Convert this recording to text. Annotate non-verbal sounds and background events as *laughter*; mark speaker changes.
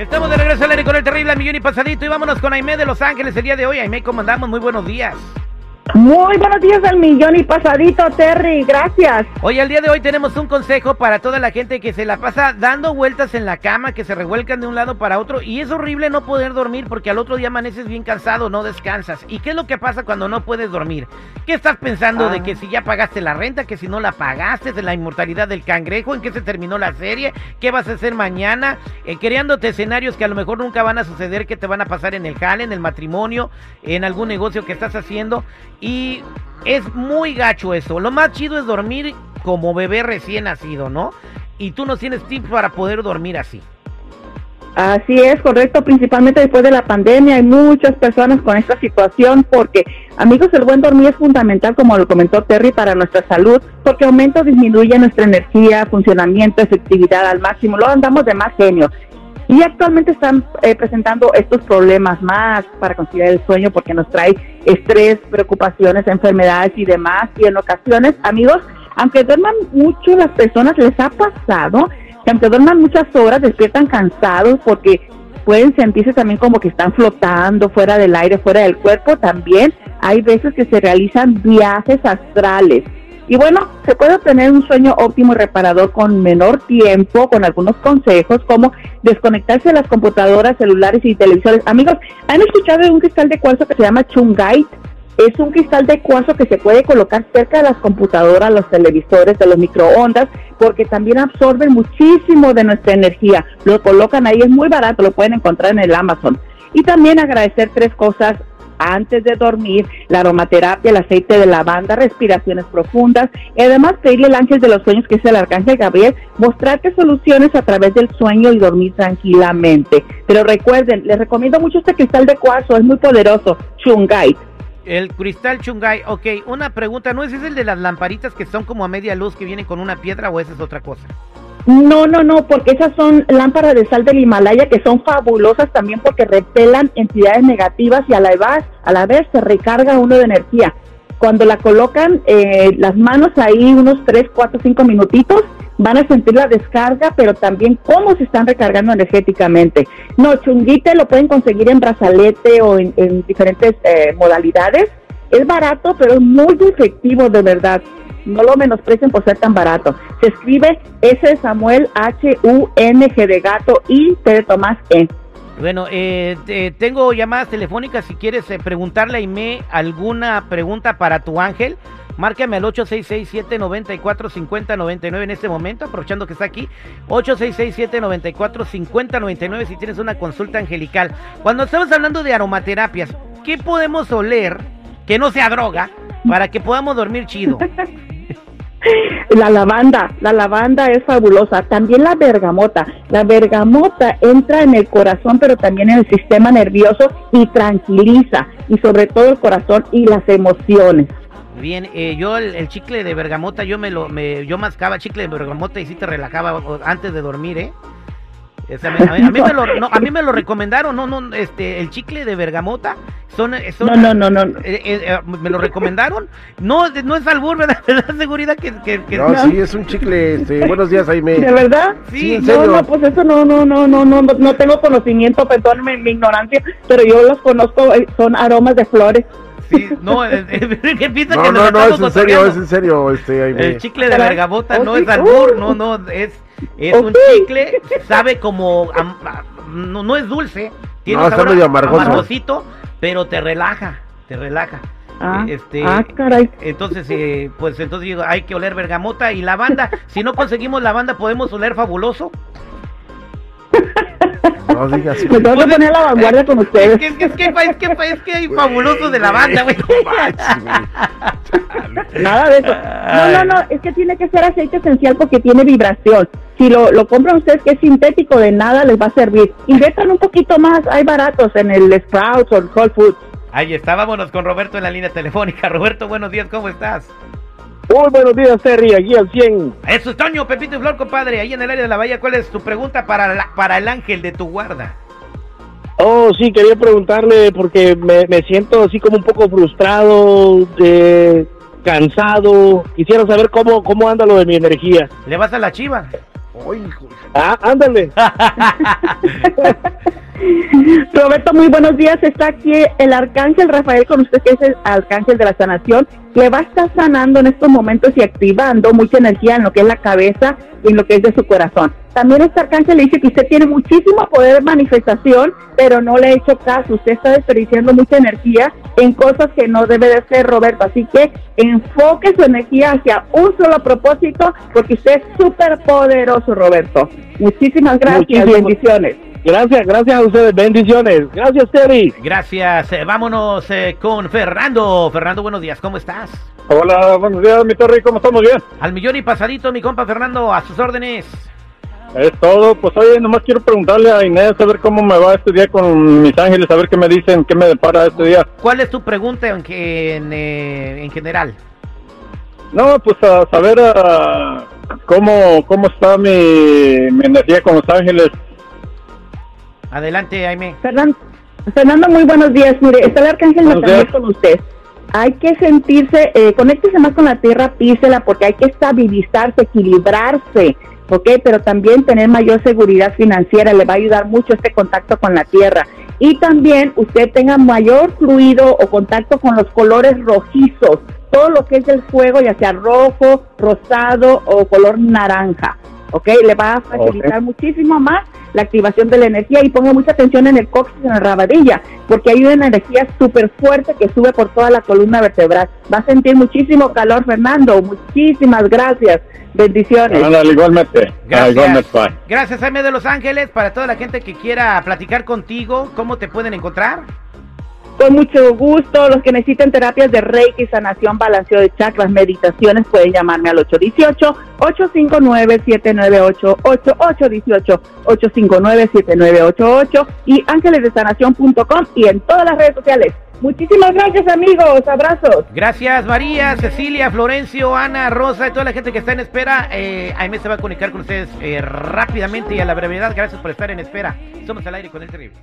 Speaker 1: Estamos de regreso al aire con el terrible millón y pasadito y vámonos con Aime de Los Ángeles el día de hoy. Aime, ¿cómo andamos? Muy buenos días.
Speaker 2: Muy buenos días al millón y pasadito, Terry. Gracias.
Speaker 1: Hoy, al día de hoy, tenemos un consejo para toda la gente que se la pasa dando vueltas en la cama, que se revuelcan de un lado para otro. Y es horrible no poder dormir porque al otro día amaneces bien cansado, no descansas. ¿Y qué es lo que pasa cuando no puedes dormir? ¿Qué estás pensando de
Speaker 2: Ah.
Speaker 1: que si ya pagaste la renta, que si no la pagaste, de la inmortalidad del cangrejo, en qué se terminó la serie, qué vas a hacer mañana, eh, creándote escenarios que a lo mejor nunca van a suceder, que te van a pasar en el jale, en el matrimonio, en algún negocio que estás haciendo. Y es muy gacho eso. Lo más chido es dormir como bebé recién nacido, ¿no? Y tú no tienes tips para poder dormir así.
Speaker 2: Así es, correcto. Principalmente después de la pandemia hay muchas personas con esta situación porque, amigos, el buen dormir es fundamental, como lo comentó Terry, para nuestra salud, porque aumenta o disminuye nuestra energía, funcionamiento, efectividad al máximo. Luego andamos de más genio. Y actualmente están eh, presentando estos problemas más para conciliar el sueño porque nos trae estrés, preocupaciones, enfermedades y demás. Y en ocasiones, amigos, aunque duerman mucho, las personas les ha pasado que aunque duerman muchas horas, despiertan cansados porque pueden sentirse también como que están flotando fuera del aire, fuera del cuerpo. También hay veces que se realizan viajes astrales. Y bueno, se puede obtener un sueño óptimo y reparador con menor tiempo, con algunos consejos como desconectarse de las computadoras, celulares y televisores. Amigos, ¿han escuchado de un cristal de cuarzo que se llama Chungite? Es un cristal de cuarzo que se puede colocar cerca de las computadoras, los televisores, de los microondas, porque también absorben muchísimo de nuestra energía. Lo colocan ahí, es muy barato, lo pueden encontrar en el Amazon. Y también agradecer tres cosas antes de dormir, la aromaterapia, el aceite de lavanda, respiraciones profundas y además pedirle al ángel de los sueños, que es el arcángel Gabriel, mostrarte soluciones a través del sueño y dormir tranquilamente. Pero recuerden, les recomiendo mucho este cristal de cuarzo, es muy poderoso, Chungite.
Speaker 1: El cristal chungay, ok, una pregunta, ¿no es el de las lamparitas que son como a media luz que vienen con una piedra o esa es otra cosa?
Speaker 2: No, no, no, porque esas son lámparas de sal del Himalaya que son fabulosas también porque repelan entidades negativas y a la vez, a la vez se recarga uno de energía. Cuando la colocan eh, las manos ahí unos 3, 4, 5 minutitos, van a sentir la descarga, pero también cómo se están recargando energéticamente. No, chunguite lo pueden conseguir en brazalete o en, en diferentes eh, modalidades. Es barato, pero es muy efectivo de verdad. No lo menosprecien por ser tan barato. Se escribe S Samuel, H, U, N, G de gato y T de Tomás, E.
Speaker 1: Bueno, eh, te- tengo llamadas telefónicas si quieres eh, preguntarle a Aime alguna pregunta para tu ángel. Márcame al 866-794-5099 en este momento, aprovechando que está aquí. 866-794-5099 si tienes una consulta angelical. Cuando estamos hablando de aromaterapias, ¿qué podemos oler que no sea droga para que podamos dormir chido? *laughs*
Speaker 2: La lavanda, la lavanda es fabulosa. También la bergamota. La bergamota entra en el corazón, pero también en el sistema nervioso y tranquiliza. Y sobre todo el corazón y las emociones.
Speaker 1: Bien, eh, yo el, el chicle de bergamota, yo me lo, me, yo mascaba chicle de bergamota y sí te relajaba antes de dormir, ¿eh? A, mí, a mí *laughs* me lo, no, a mí me lo recomendaron, no, no, este, el chicle de bergamota, son, eh, son
Speaker 2: No, no, no, no.
Speaker 1: eh, eh, eh, me lo recomendaron, no, de- no es albur, ¿verdad? *laughs* ¿Verdad? Seguridad que, que, que-
Speaker 3: No,
Speaker 2: No.
Speaker 3: sí, es un chicle. este, buenos días, Jaime.
Speaker 2: ¿De verdad?
Speaker 1: Sí,
Speaker 3: en
Speaker 2: No,
Speaker 3: serio.
Speaker 2: no, pues eso no, no, no, no, no, no, no tengo conocimiento, perdónenme mi ignorancia, pero yo los conozco, son aromas de flores.
Speaker 1: Sí, no, *laughs* ¿qué piensa
Speaker 3: No,
Speaker 1: que
Speaker 3: no, no, es en serio, es en serio, este.
Speaker 1: El chicle de bergamota
Speaker 2: Oh,
Speaker 1: no
Speaker 2: sí.
Speaker 1: es albur,
Speaker 2: Uh.
Speaker 1: no, no, es, es un chicle, sabe como, am- no, no es dulce, tiene
Speaker 3: No,
Speaker 1: un sabor
Speaker 3: medio amargoso.
Speaker 1: amargosito, pero te relaja, te relaja.
Speaker 2: Ah,
Speaker 1: este,
Speaker 2: ah, caray.
Speaker 1: Entonces, eh, pues entonces digo, hay que oler bergamota y lavanda. si no conseguimos lavanda, podemos oler fabuloso. *laughs*
Speaker 3: No digas.
Speaker 2: Me tengo que poner a la vanguardia con
Speaker 1: Es
Speaker 2: ustedes.
Speaker 1: que, es que, es que, es que, es que hay fabuloso de lavanda, güey. *laughs*
Speaker 2: Nada de eso. No, no, no, es que tiene que ser aceite esencial porque tiene vibración. Si lo, lo compran ustedes que es sintético, de nada les va a servir. Inviertan un poquito más, hay baratos en el Sprouts o el Whole Foods.
Speaker 1: Ahí está, vámonos con Roberto en la línea telefónica. Roberto, buenos días, ¿cómo estás?
Speaker 4: Muy buenos días, Terry, aquí al 100.
Speaker 1: Eso es Toño, Pepito y Flor, compadre, ahí en el área de la bahía. ¿Cuál es tu pregunta para, la- para el ángel de tu guarda?
Speaker 4: Oh, sí, quería preguntarle porque me, me siento así como un poco frustrado, eh, cansado. Quisiera saber cómo, cómo anda lo de mi energía.
Speaker 1: ¿Le vas a la chiva?
Speaker 3: Ay, hijo.
Speaker 4: Ah, ándale. *laughs*
Speaker 2: Roberto, muy buenos días. Está aquí el arcángel Rafael con usted, que es el arcángel de la sanación. Le va a estar sanando en estos momentos y activando mucha energía en lo que es la cabeza y en lo que es de su corazón. También este arcángel le dice que usted tiene muchísimo poder de manifestación, pero no le ha hecho caso. Usted está desperdiciando mucha energía en cosas que no debe de ser, Roberto. Así que enfoque su energía hacia un solo propósito, porque usted es súper poderoso, Roberto. Muchísimas gracias.
Speaker 4: Muchísimas-
Speaker 2: Bendiciones.
Speaker 4: Gracias, gracias a ustedes. Bendiciones. Gracias, Terry.
Speaker 1: Gracias. Eh, vámonos eh, con Fernando. Fernando, buenos días. ¿Cómo estás?
Speaker 5: Hola, buenos días, mi Terry, ¿cómo estamos? Bien.
Speaker 1: Al millón y pasadito, mi compa Fernando, a sus órdenes.
Speaker 5: Es todo. Pues oye, nomás quiero preguntarle a Inés a ver cómo me va este día con mis ángeles, a ver qué me dicen, qué me depara este día.
Speaker 1: ¿Cuál es tu pregunta en, que- en, eh, en general?
Speaker 5: No, pues a saber ah, cómo, cómo está mi, mi energía con los ángeles.
Speaker 1: Adelante, Jaime.
Speaker 2: Fernando, Fernando, muy buenos días. Mire, está el arcángel Nathaniel con usted. Hay que sentirse, eh, conéctese más con la tierra, písela, porque hay que estabilizarse, equilibrarse, ¿ok? Pero también tener mayor seguridad financiera, le va a ayudar mucho este contacto con la tierra. Y también usted tenga mayor fluido o contacto con los colores rojizos, todo lo que es del fuego, ya sea rojo, rosado o color naranja, ¿ok? Le va a facilitar muchísimo más la activación de la energía y ponga mucha atención en el coxis, en la rabadilla, porque hay una energía súper fuerte que sube por toda la columna vertebral. Va a sentir muchísimo calor, Fernando. Muchísimas gracias. Bendiciones.
Speaker 5: Igualmente.
Speaker 1: Gracias.
Speaker 5: igualmente.
Speaker 1: Gracias, Jaime de Los Ángeles. Para toda la gente que quiera platicar contigo, ¿cómo te pueden encontrar?
Speaker 2: Con mucho gusto, los que necesiten terapias de Reiki, sanación, balanceo de chakras, meditaciones, pueden llamarme al 818-859-798-8818, 859-7988 y ángelesdesanación.com y en todas las redes sociales. Muchísimas gracias, amigos. Abrazos.
Speaker 1: Gracias, María, Cecilia, Florencio, Ana, Rosa y toda la gente que está en espera. Eh, Jaime se va a comunicar con ustedes eh, rápidamente y a la brevedad. Gracias por estar en espera. Somos al aire con el terrible.